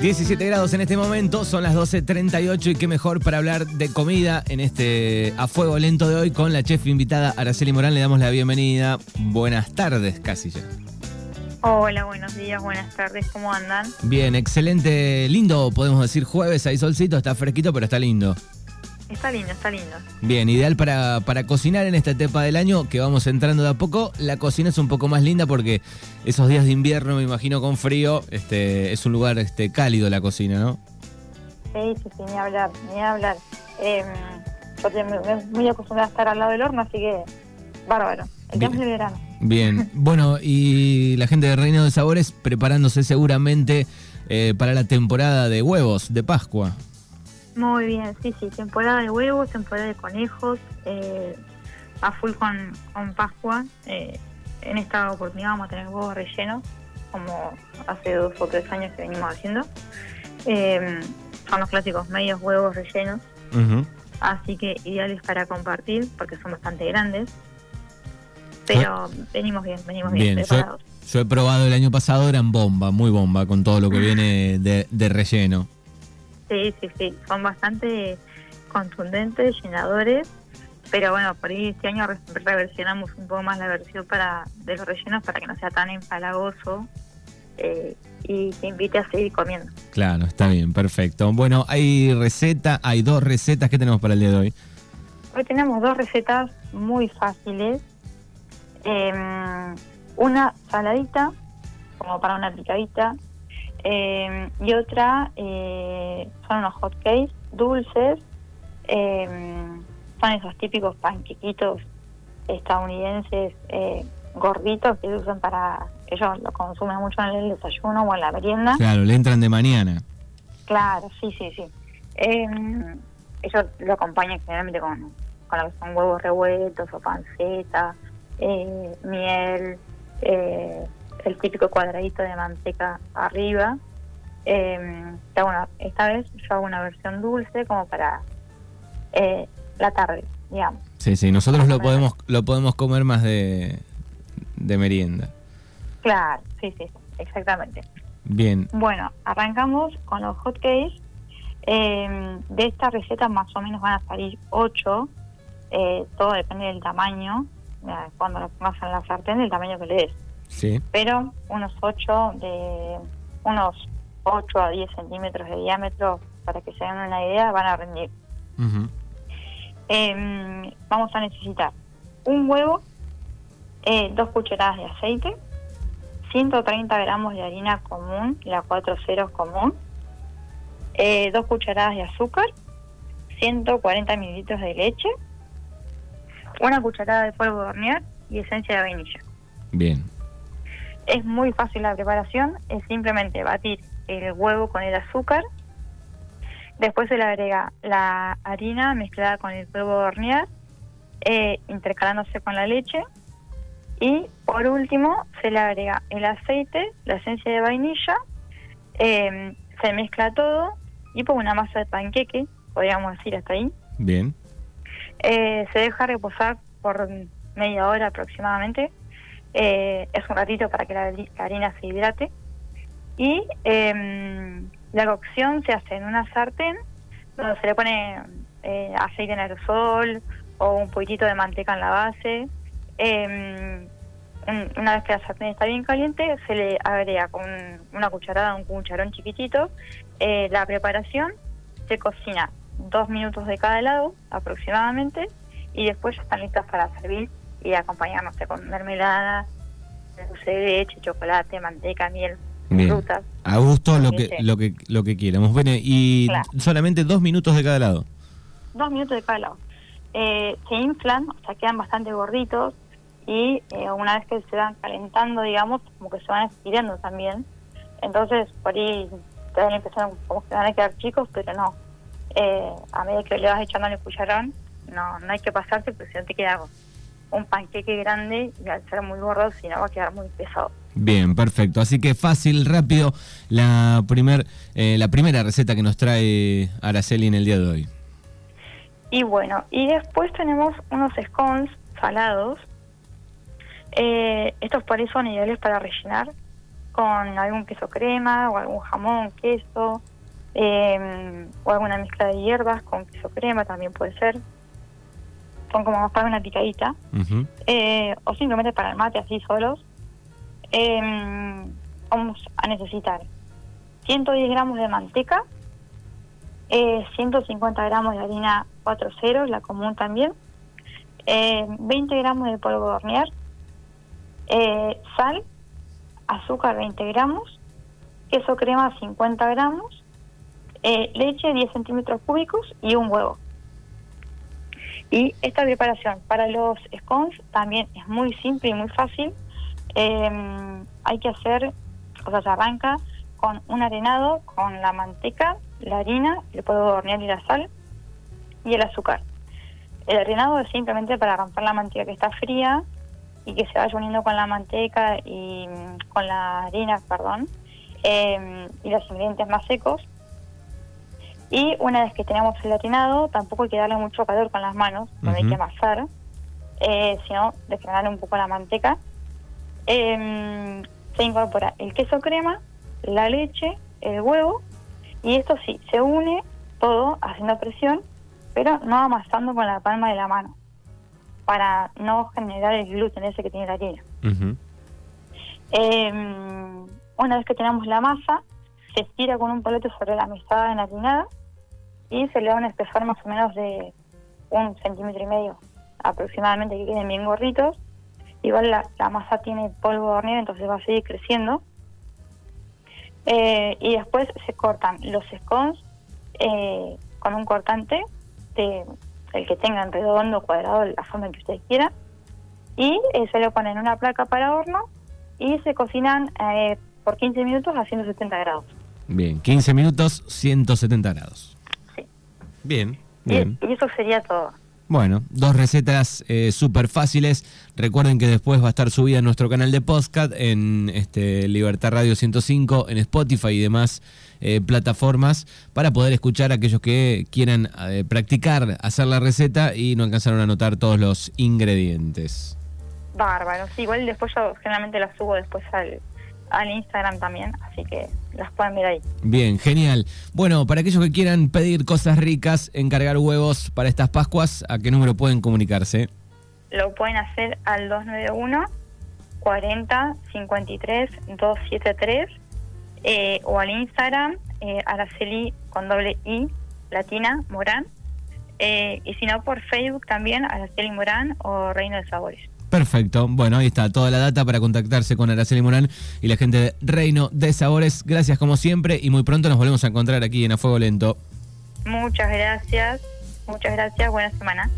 17 grados en este momento, son las 12.38 y qué mejor para hablar de comida en este a fuego lento de hoy con la chef invitada Araceli Morán. Le damos la bienvenida. Buenas tardes, casi ya. Hola, buenos días, buenas tardes, ¿cómo andan? Bien, excelente, lindo, podemos decir jueves, hay solcito, está fresquito, pero está lindo. Está lindo, está lindo. Bien, ideal para, para cocinar en esta etapa del año que vamos entrando de a poco. La cocina es un poco más linda porque esos días de invierno, me imagino con frío, este, es un lugar este, cálido la cocina, ¿no? Sí, sí, sí, ni hablar, ni hablar. Eh, yo te- me, me- muy acostumbrada a estar al lado del horno, así que bárbaro. El Bien. tiempo de verano. Bien, bueno, y la gente de Reino de Sabores preparándose seguramente eh, para la temporada de huevos de Pascua. Muy bien, sí, sí, temporada de huevos, temporada de conejos, eh, a full con, con Pascua. Eh, en esta oportunidad vamos a tener huevos rellenos, como hace dos o tres años que venimos haciendo. Eh, son los clásicos medios huevos rellenos, así que ideales para compartir porque son bastante grandes. Pero venimos bien, venimos bien, Bien, yo, preparados. yo he probado el año pasado, eran bomba, muy bomba, con todo lo que viene de, de relleno. Sí, sí, sí, son bastante contundentes, llenadores, pero bueno, por ahí este año re- reversionamos un poco más la versión para de los rellenos para que no sea tan empalagoso eh, y te invite a seguir comiendo. Claro, está bien, perfecto. Bueno, hay receta, hay dos recetas que tenemos para el día de hoy. Hoy tenemos dos recetas muy fáciles. Eh, una saladita, como para una picadita, eh, y otra eh, son unos hot cakes dulces. eh, son esos típicos panquequitos estadounidenses eh, gorditos que se usan para. Ellos lo consumen mucho en el desayuno o en la merienda. Claro, le entran de mañana. Claro, sí, sí, sí. Eh, ellos lo acompañan generalmente con, con lo que son huevos revueltos o panceta, eh, miel, eh, el típico cuadradito de manteca arriba. Eh, bueno, esta vez yo hago una versión dulce como para eh, la tarde, digamos. Sí, sí, nosotros lo podemos, lo podemos comer más de, de merienda. Claro, sí, sí, exactamente. Bien, Bueno, arrancamos con los hotcakes. Eh, de esta receta más o menos van a salir 8. todo depende del tamaño. eh, Cuando lo pongas en la sartén, del tamaño que le des. sí, Pero unos 8 de unos 8 a 10 centímetros de diámetro, para que se den una idea, van a rendir. Eh, vamos a necesitar un huevo, eh, dos cucharadas de aceite, 130 gramos de harina común, la 4 ceros común, eh, dos cucharadas de azúcar, 140 mililitros de leche, una cucharada de polvo de hornear y esencia de vainilla. bien, Es muy fácil la preparación, es simplemente batir el huevo con el azúcar, después se le agrega la harina mezclada con el polvo de hornear, eh, intercalándose con la leche, y por último se le agrega el aceite, la esencia de vainilla, eh, se mezcla todo y por una masa de panqueque, podríamos decir hasta ahí, bien, eh, se deja reposar por media hora aproximadamente. Eh, es un ratito para que la, la harina se hidrate. Y em, la cocción se hace en una sartén donde se le pone eh, aceite en aerosol o un poquitito de manteca en la base. Un- una vez que la sartén está bien caliente, se le agrega con una cucharada, un cucharón chiquitito, eh, la preparación. Se cocina dos minutos de cada lado aproximadamente y después ya están listas para servir y acompañar, no sé, con mermelada, dulce de leche, chocolate, manteca, miel, bien. frutas. A gusto lo que, lo que, lo que quieramos. Bueno, y Claro. solamente dos minutos de cada lado. Dos minutos de cada lado. Eh, se inflan, o sea, quedan bastante gorditos y eh, una vez que se van calentando, digamos, como que se van estirando también. Entonces, por ahí te la impresión como que van a quedar chicos, pero no. Eh, a medida que le vas echando el cucharón, no, no hay que pasarse porque si no te queda un panqueque grande y al ser muy gordo, si no va a quedar muy pesado. Bien, perfecto. Así que fácil, rápido, la, primer, eh, la primera receta que nos trae Araceli en el día de hoy. Y bueno, y después tenemos unos scones salados. Eh, estos por ahí son ideales para rellenar. con algún queso crema o algún jamón, queso, eh, o alguna mezcla de hierbas con queso crema también puede ser. Son como más para una picadita. Eh, o simplemente para el mate así solos. Eh, vamos a necesitar 110 gramos de manteca, eh, 150 gramos de harina 4.0, la común también, eh, 20 gramos de polvo de hornear, eh, sal, azúcar 20 gramos, queso crema 50 gramos, eh, leche 10 centímetros cúbicos y un huevo. Y esta preparación para los scones también es muy simple y muy fácil. Eh, hay que hacer, o sea, se arranca con un arenado, con la manteca, la harina, el polvo de hornear y la sal y el azúcar. El arenado es simplemente para romper la manteca que está fría y que se vaya uniendo con la manteca y mm, con la harina, perdón, eh, y los ingredientes más secos. Y una vez que tenemos el arenado, tampoco hay que darle mucho calor con las manos, no hay que amasar, eh, sino desgranar un poco la manteca. Eh, se incorpora el queso crema, la leche, el huevo, y esto sí, se une todo haciendo presión, pero no amasando con la palma de la mano, para no generar el gluten ese que tiene la harina. Eh, una vez que tenemos la masa, se estira con un palete sobre la mesada enharinada y se le da un espesor más o menos de un centímetro y medio aproximadamente, que queden bien gorditos. Igual la, la masa tiene polvo de hornear, entonces va a seguir creciendo. Eh, y después se cortan los scones eh, con un cortante, de, el que tengan redondo, cuadrado, la forma que ustedes quieran. Y eh, se lo ponen en una placa para horno y se cocinan eh, por 15 minutos a 170 grados. Bien, 15 minutos, 170 grados. Sí. Bien, Y, bien. y eso sería todo. Bueno, dos recetas eh, súper fáciles. Recuerden que después va a estar subida en nuestro canal de podcast, en este, Libertad Radio 105, en Spotify y demás eh, plataformas, para poder escuchar a aquellos que quieran eh, practicar hacer la receta y no alcanzaron a anotar todos los ingredientes. Bárbaro. Igual después yo generalmente las subo después al, al Instagram también, así que las pueden ver ahí. Bien, genial. Bueno, para aquellos que quieran pedir cosas ricas, encargar huevos para estas Pascuas, ¿a qué número pueden comunicarse? Lo pueden hacer al 291 40 53 273 eh, o al Instagram eh, Araceli con doble I latina Morán eh, y si no por Facebook también Araceli Morán o Reino de Sabores. Perfecto. Bueno, ahí está toda la data para contactarse con Araceli Morán y la gente de Reino de Sabores. Gracias como siempre y muy pronto nos volvemos a encontrar aquí en A Fuego Lento. Muchas gracias, muchas gracias, buena semana.